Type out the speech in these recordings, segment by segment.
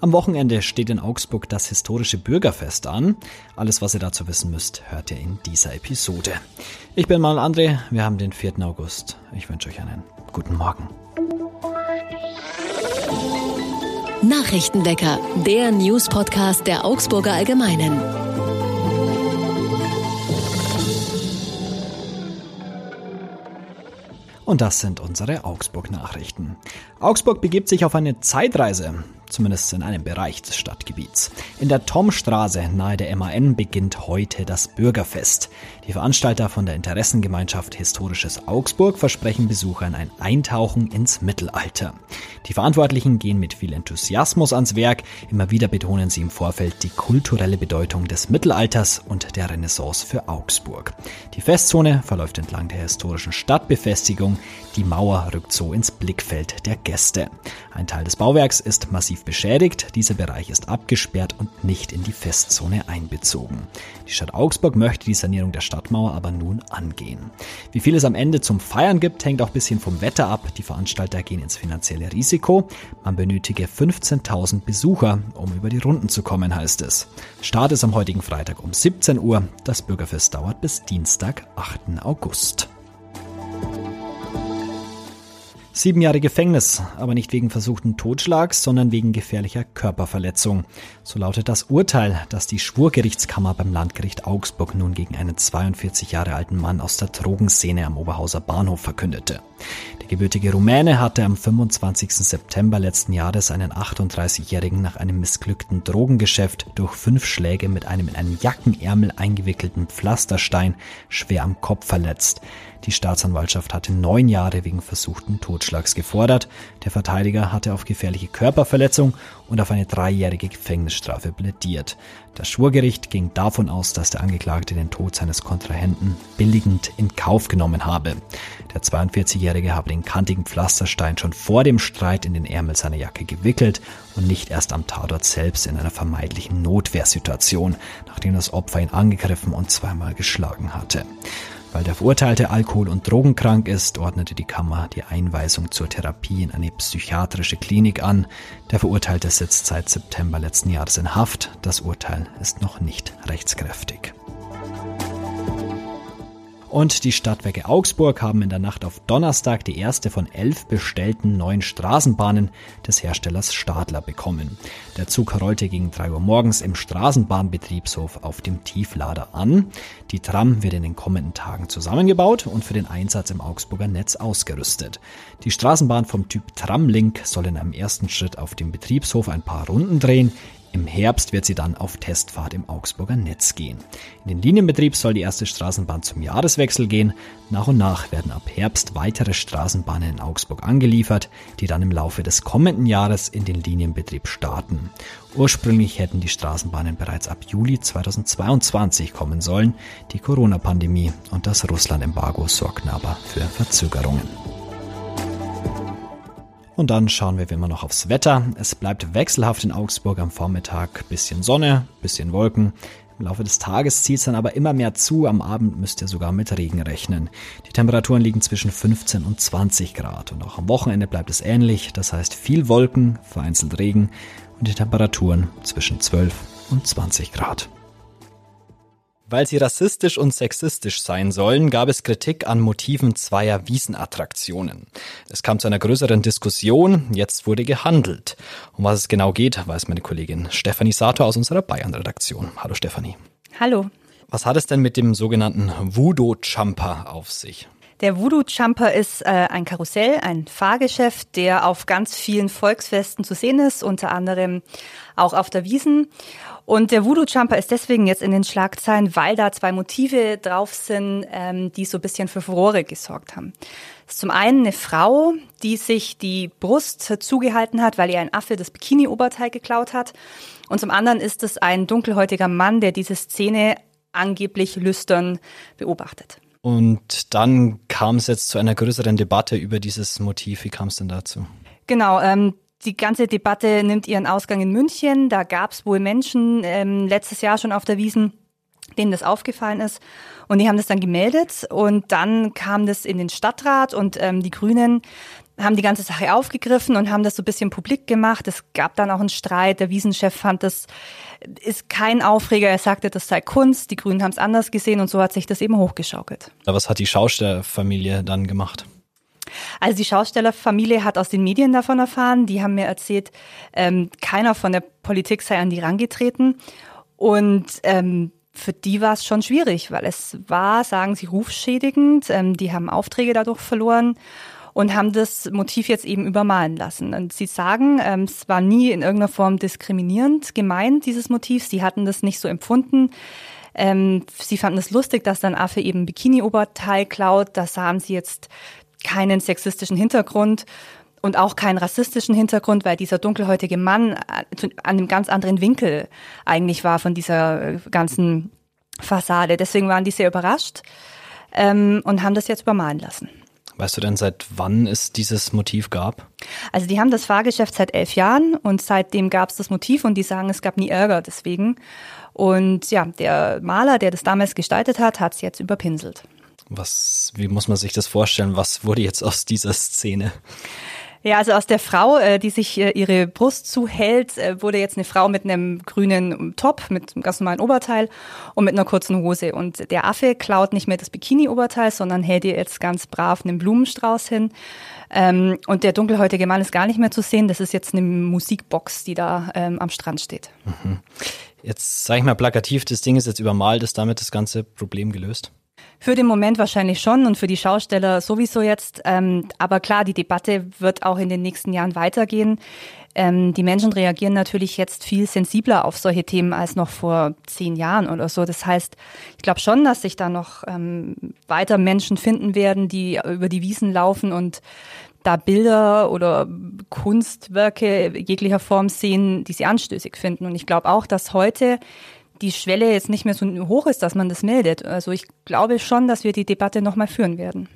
Am Wochenende steht in Augsburg das historische Bürgerfest an. Alles, was ihr dazu wissen müsst, hört ihr in dieser Episode. Ich bin Manuel André, wir haben den 4. August. Ich wünsche euch einen guten Morgen. Nachrichtenwecker, der News-Podcast der Augsburger Allgemeinen. Und das sind unsere Augsburg-Nachrichten. Augsburg begibt sich auf eine Zeitreise zumindest in einem Bereich des Stadtgebiets. In der Tomstraße nahe der MAN beginnt heute das Bürgerfest. Die Veranstalter von der Interessengemeinschaft Historisches Augsburg versprechen Besuchern ein Eintauchen ins Mittelalter. Die Verantwortlichen gehen mit viel Enthusiasmus ans Werk. Immer wieder betonen sie im Vorfeld die kulturelle Bedeutung des Mittelalters und der Renaissance für Augsburg. Die Festzone verläuft entlang der historischen Stadtbefestigung. Die Mauer rückt so ins Blickfeld der Gäste. Ein Teil des Bauwerks ist massiv massiv beschädigt. Dieser Bereich ist abgesperrt und nicht in die Festzone einbezogen. Die Stadt Augsburg möchte die Sanierung der Stadtmauer aber nun angehen. Wie viel es am Ende zum Feiern gibt, hängt auch ein bisschen vom Wetter ab. Die Veranstalter gehen ins finanzielle Risiko. Man benötige 15.000 Besucher, um über die Runden zu kommen, heißt es. Start ist am heutigen Freitag um 17 Uhr. Das Bürgerfest dauert bis Dienstag, 8. August. Sieben Jahre Gefängnis, aber nicht wegen versuchten Totschlags, sondern wegen gefährlicher Körperverletzung. So lautet das Urteil, das die Schwurgerichtskammer beim Landgericht Augsburg nun gegen einen 42 Jahre alten Mann aus der Drogenszene am Oberhauser Bahnhof verkündete. Der gebürtige Rumäne hatte am 25. September letzten Jahres einen 38-Jährigen nach einem missglückten Drogengeschäft durch fünf Schläge mit einem in einen Jackenärmel eingewickelten Pflasterstein schwer am Kopf verletzt. Die Staatsanwaltschaft hatte neun Jahre wegen versuchten Totschlags gefordert. Der Verteidiger hatte auf gefährliche Körperverletzung und auf eine dreijährige Gefängnisstrafe plädiert. Das Schwurgericht ging davon aus, dass der Angeklagte den Tod seines Kontrahenten billigend in Kauf genommen habe. Der 42-Jährige habe den kantigen Pflasterstein schon vor dem Streit in den Ärmel seiner Jacke gewickelt und nicht erst am Tatort selbst in einer vermeidlichen Notwehrsituation, nachdem das Opfer ihn angegriffen und zweimal geschlagen hatte. Weil der Verurteilte alkohol- und drogenkrank ist, ordnete die Kammer die Einweisung zur Therapie in eine psychiatrische Klinik an. Der Verurteilte sitzt seit September letzten Jahres in Haft. Das Urteil ist noch nicht rechtskräftig. Und die Stadtwerke Augsburg haben in der Nacht auf Donnerstag die erste von elf bestellten neuen Straßenbahnen des Herstellers Stadler bekommen. Der Zug rollte gegen drei Uhr morgens im Straßenbahnbetriebshof auf dem Tieflader an. Die Tram wird in den kommenden Tagen zusammengebaut und für den Einsatz im Augsburger Netz ausgerüstet. Die Straßenbahn vom Typ Tramlink soll in einem ersten Schritt auf dem Betriebshof ein paar Runden drehen. Im Herbst wird sie dann auf Testfahrt im Augsburger Netz gehen. In den Linienbetrieb soll die erste Straßenbahn zum Jahreswechsel gehen. Nach und nach werden ab Herbst weitere Straßenbahnen in Augsburg angeliefert, die dann im Laufe des kommenden Jahres in den Linienbetrieb starten. Ursprünglich hätten die Straßenbahnen bereits ab Juli 2022 kommen sollen. Die Corona-Pandemie und das Russland-Embargo sorgten aber für Verzögerungen. Und dann schauen wir wie immer noch aufs Wetter. Es bleibt wechselhaft in Augsburg am Vormittag. Bisschen Sonne, bisschen Wolken. Im Laufe des Tages zieht es dann aber immer mehr zu. Am Abend müsst ihr sogar mit Regen rechnen. Die Temperaturen liegen zwischen 15 und 20 Grad. Und auch am Wochenende bleibt es ähnlich. Das heißt viel Wolken, vereinzelt Regen und die Temperaturen zwischen 12 und 20 Grad. Weil sie rassistisch und sexistisch sein sollen, gab es Kritik an Motiven zweier Wiesenattraktionen. Es kam zu einer größeren Diskussion, jetzt wurde gehandelt. Um was es genau geht, weiß meine Kollegin Stefanie Sato aus unserer Bayern-Redaktion. Hallo Stefanie. Hallo. Was hat es denn mit dem sogenannten Voodoo-Jumper auf sich? Der Voodoo Jumper ist äh, ein Karussell, ein Fahrgeschäft, der auf ganz vielen Volksfesten zu sehen ist, unter anderem auch auf der Wiesen. Und der Voodoo Jumper ist deswegen jetzt in den Schlagzeilen, weil da zwei Motive drauf sind, ähm, die so ein bisschen für Furore gesorgt haben. Das ist zum einen eine Frau, die sich die Brust zugehalten hat, weil ihr ein Affe das Bikini-Oberteil geklaut hat. Und zum anderen ist es ein dunkelhäutiger Mann, der diese Szene angeblich lüstern beobachtet. Und dann kam es jetzt zu einer größeren Debatte über dieses Motiv. Wie kam es denn dazu? Genau, ähm, die ganze Debatte nimmt ihren Ausgang in München. Da gab es wohl Menschen ähm, letztes Jahr schon auf der Wiesen, denen das aufgefallen ist. Und die haben das dann gemeldet und dann kam das in den Stadtrat und ähm, die Grünen haben die ganze Sache aufgegriffen und haben das so ein bisschen publik gemacht. Es gab dann auch einen Streit. Der Wiesenchef fand, das ist kein Aufreger. Er sagte, das sei Kunst. Die Grünen haben es anders gesehen und so hat sich das eben hochgeschaukelt. Was hat die Schaustellerfamilie dann gemacht? Also die Schaustellerfamilie hat aus den Medien davon erfahren. Die haben mir erzählt, ähm, keiner von der Politik sei an die rangetreten. Und ähm, für die war es schon schwierig, weil es war, sagen sie, rufschädigend. Ähm, die haben Aufträge dadurch verloren und haben das Motiv jetzt eben übermalen lassen. Und sie sagen, ähm, es war nie in irgendeiner Form diskriminierend gemeint, dieses Motiv. Sie hatten das nicht so empfunden. Ähm, sie fanden es lustig, dass dann Affe eben Bikini-Oberteil klaut. Da sahen sie jetzt keinen sexistischen Hintergrund und auch keinen rassistischen Hintergrund, weil dieser dunkelhäutige Mann an einem ganz anderen Winkel eigentlich war von dieser ganzen Fassade. Deswegen waren die sehr überrascht ähm, und haben das jetzt übermalen lassen. Weißt du denn, seit wann es dieses Motiv gab? Also die haben das Fahrgeschäft seit elf Jahren und seitdem gab es das Motiv und die sagen, es gab nie Ärger deswegen. Und ja, der Maler, der das damals gestaltet hat, hat es jetzt überpinselt. Was, wie muss man sich das vorstellen? Was wurde jetzt aus dieser Szene? Ja, also aus der Frau, äh, die sich äh, ihre Brust zuhält, äh, wurde jetzt eine Frau mit einem grünen Top, mit einem ganz normalen Oberteil und mit einer kurzen Hose. Und der Affe klaut nicht mehr das Bikini-Oberteil, sondern hält ihr jetzt ganz brav einen Blumenstrauß hin. Ähm, und der dunkelhäutige Mann ist gar nicht mehr zu sehen. Das ist jetzt eine Musikbox, die da ähm, am Strand steht. Mhm. Jetzt sage ich mal plakativ, das Ding ist jetzt übermalt, ist damit das ganze Problem gelöst? Für den Moment wahrscheinlich schon und für die Schausteller sowieso jetzt. Ähm, aber klar, die Debatte wird auch in den nächsten Jahren weitergehen. Ähm, die Menschen reagieren natürlich jetzt viel sensibler auf solche Themen als noch vor zehn Jahren oder so. Das heißt, ich glaube schon, dass sich da noch ähm, weiter Menschen finden werden, die über die Wiesen laufen und da Bilder oder Kunstwerke jeglicher Form sehen, die sie anstößig finden. Und ich glaube auch, dass heute die Schwelle jetzt nicht mehr so hoch ist, dass man das meldet. Also ich glaube schon, dass wir die Debatte nochmal führen werden.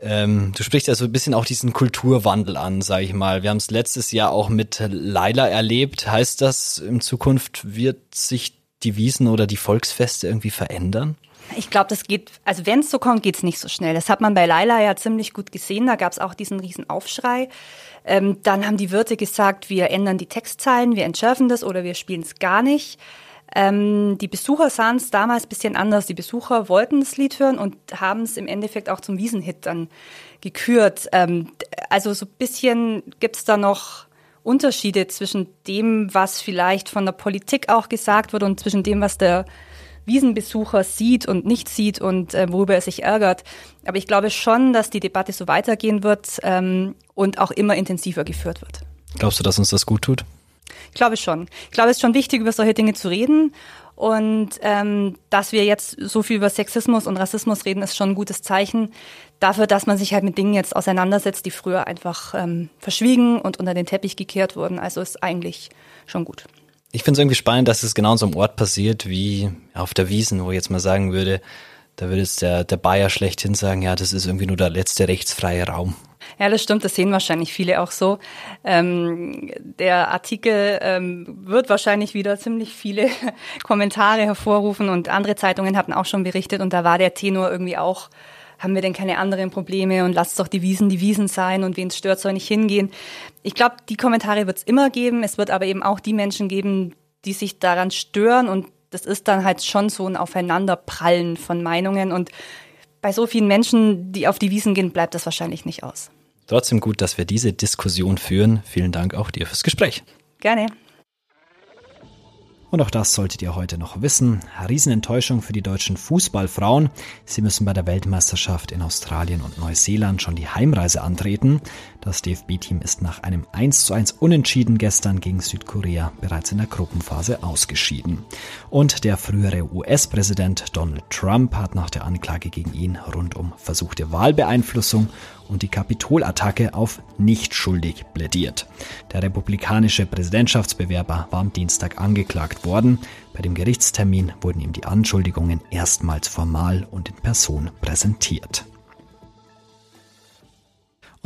Ähm, du sprichst ja so ein bisschen auch diesen Kulturwandel an, sage ich mal. Wir haben es letztes Jahr auch mit Laila erlebt. Heißt das, in Zukunft wird sich die Wiesen oder die Volksfeste irgendwie verändern? Ich glaube, das geht, also wenn es so kommt, geht es nicht so schnell. Das hat man bei Laila ja ziemlich gut gesehen. Da gab es auch diesen riesen Aufschrei. Ähm, dann haben die Wirte gesagt, wir ändern die Textzeilen, wir entschärfen das oder wir spielen es gar nicht. Ähm, die Besucher sahen es damals ein bisschen anders. Die Besucher wollten das Lied hören und haben es im Endeffekt auch zum Wiesenhit dann gekürt. Ähm, also so ein bisschen gibt's da noch Unterschiede zwischen dem, was vielleicht von der Politik auch gesagt wird und zwischen dem, was der Wiesenbesucher sieht und nicht sieht und äh, worüber er sich ärgert. Aber ich glaube schon, dass die Debatte so weitergehen wird ähm, und auch immer intensiver geführt wird. Glaubst du, dass uns das gut tut? Ich glaube schon. Ich glaube, es ist schon wichtig, über solche Dinge zu reden. Und ähm, dass wir jetzt so viel über Sexismus und Rassismus reden, ist schon ein gutes Zeichen dafür, dass man sich halt mit Dingen jetzt auseinandersetzt, die früher einfach ähm, verschwiegen und unter den Teppich gekehrt wurden. Also ist eigentlich schon gut. Ich finde es irgendwie spannend, dass es genau an so einem Ort passiert wie auf der Wiesen, wo ich jetzt mal sagen würde, da würde jetzt der, der Bayer schlechthin sagen, ja, das ist irgendwie nur der letzte rechtsfreie Raum. Ja, das stimmt, das sehen wahrscheinlich viele auch so. Ähm, der Artikel ähm, wird wahrscheinlich wieder ziemlich viele Kommentare hervorrufen und andere Zeitungen hatten auch schon berichtet und da war der Tenor irgendwie auch, haben wir denn keine anderen Probleme und lasst doch die Wiesen die Wiesen sein und wen es stört, soll nicht hingehen. Ich glaube, die Kommentare wird es immer geben, es wird aber eben auch die Menschen geben, die sich daran stören und das ist dann halt schon so ein Aufeinanderprallen von Meinungen und bei so vielen Menschen, die auf die Wiesen gehen, bleibt das wahrscheinlich nicht aus. Trotzdem gut, dass wir diese Diskussion führen. Vielen Dank auch dir fürs Gespräch. Gerne. Und auch das solltet ihr heute noch wissen. Riesenenttäuschung für die deutschen Fußballfrauen. Sie müssen bei der Weltmeisterschaft in Australien und Neuseeland schon die Heimreise antreten. Das DFB-Team ist nach einem 1 zu 1 Unentschieden gestern gegen Südkorea bereits in der Gruppenphase ausgeschieden. Und der frühere US-Präsident Donald Trump hat nach der Anklage gegen ihn rund um versuchte Wahlbeeinflussung und die Kapitolattacke auf nicht schuldig plädiert. Der republikanische Präsidentschaftsbewerber war am Dienstag angeklagt worden. Bei dem Gerichtstermin wurden ihm die Anschuldigungen erstmals formal und in Person präsentiert.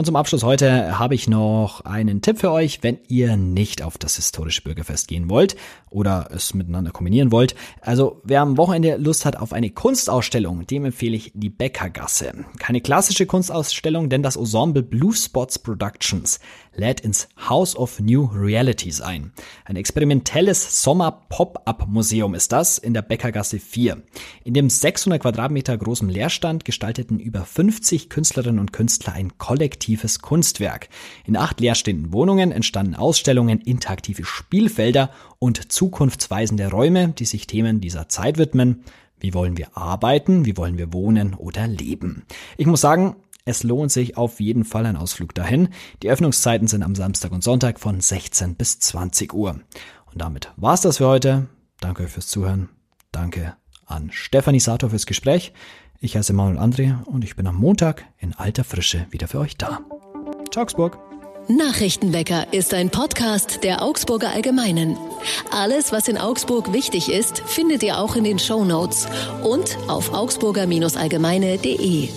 Und zum Abschluss heute habe ich noch einen Tipp für euch, wenn ihr nicht auf das historische Bürgerfest gehen wollt oder es miteinander kombinieren wollt. Also wer am Wochenende Lust hat auf eine Kunstausstellung, dem empfehle ich die Bäckergasse. Keine klassische Kunstausstellung, denn das Ensemble Blue Spots Productions lädt ins House of New Realities ein. Ein experimentelles Sommer-Pop-Up-Museum ist das in der Bäckergasse 4. In dem 600 Quadratmeter großen Leerstand gestalteten über 50 Künstlerinnen und Künstler ein kollektives Kunstwerk. In acht leerstehenden Wohnungen entstanden Ausstellungen, interaktive Spielfelder und zukunftsweisende Räume, die sich Themen dieser Zeit widmen. Wie wollen wir arbeiten? Wie wollen wir wohnen oder leben? Ich muss sagen, es lohnt sich auf jeden Fall ein Ausflug dahin. Die Öffnungszeiten sind am Samstag und Sonntag von 16 bis 20 Uhr. Und damit war's das für heute. Danke fürs Zuhören. Danke an Stefanie Sator fürs Gespräch. Ich heiße Manuel André und ich bin am Montag in alter Frische wieder für euch da. Augsburg. Nachrichtenwecker ist ein Podcast der Augsburger Allgemeinen. Alles, was in Augsburg wichtig ist, findet ihr auch in den Show Notes und auf augsburger-allgemeine.de.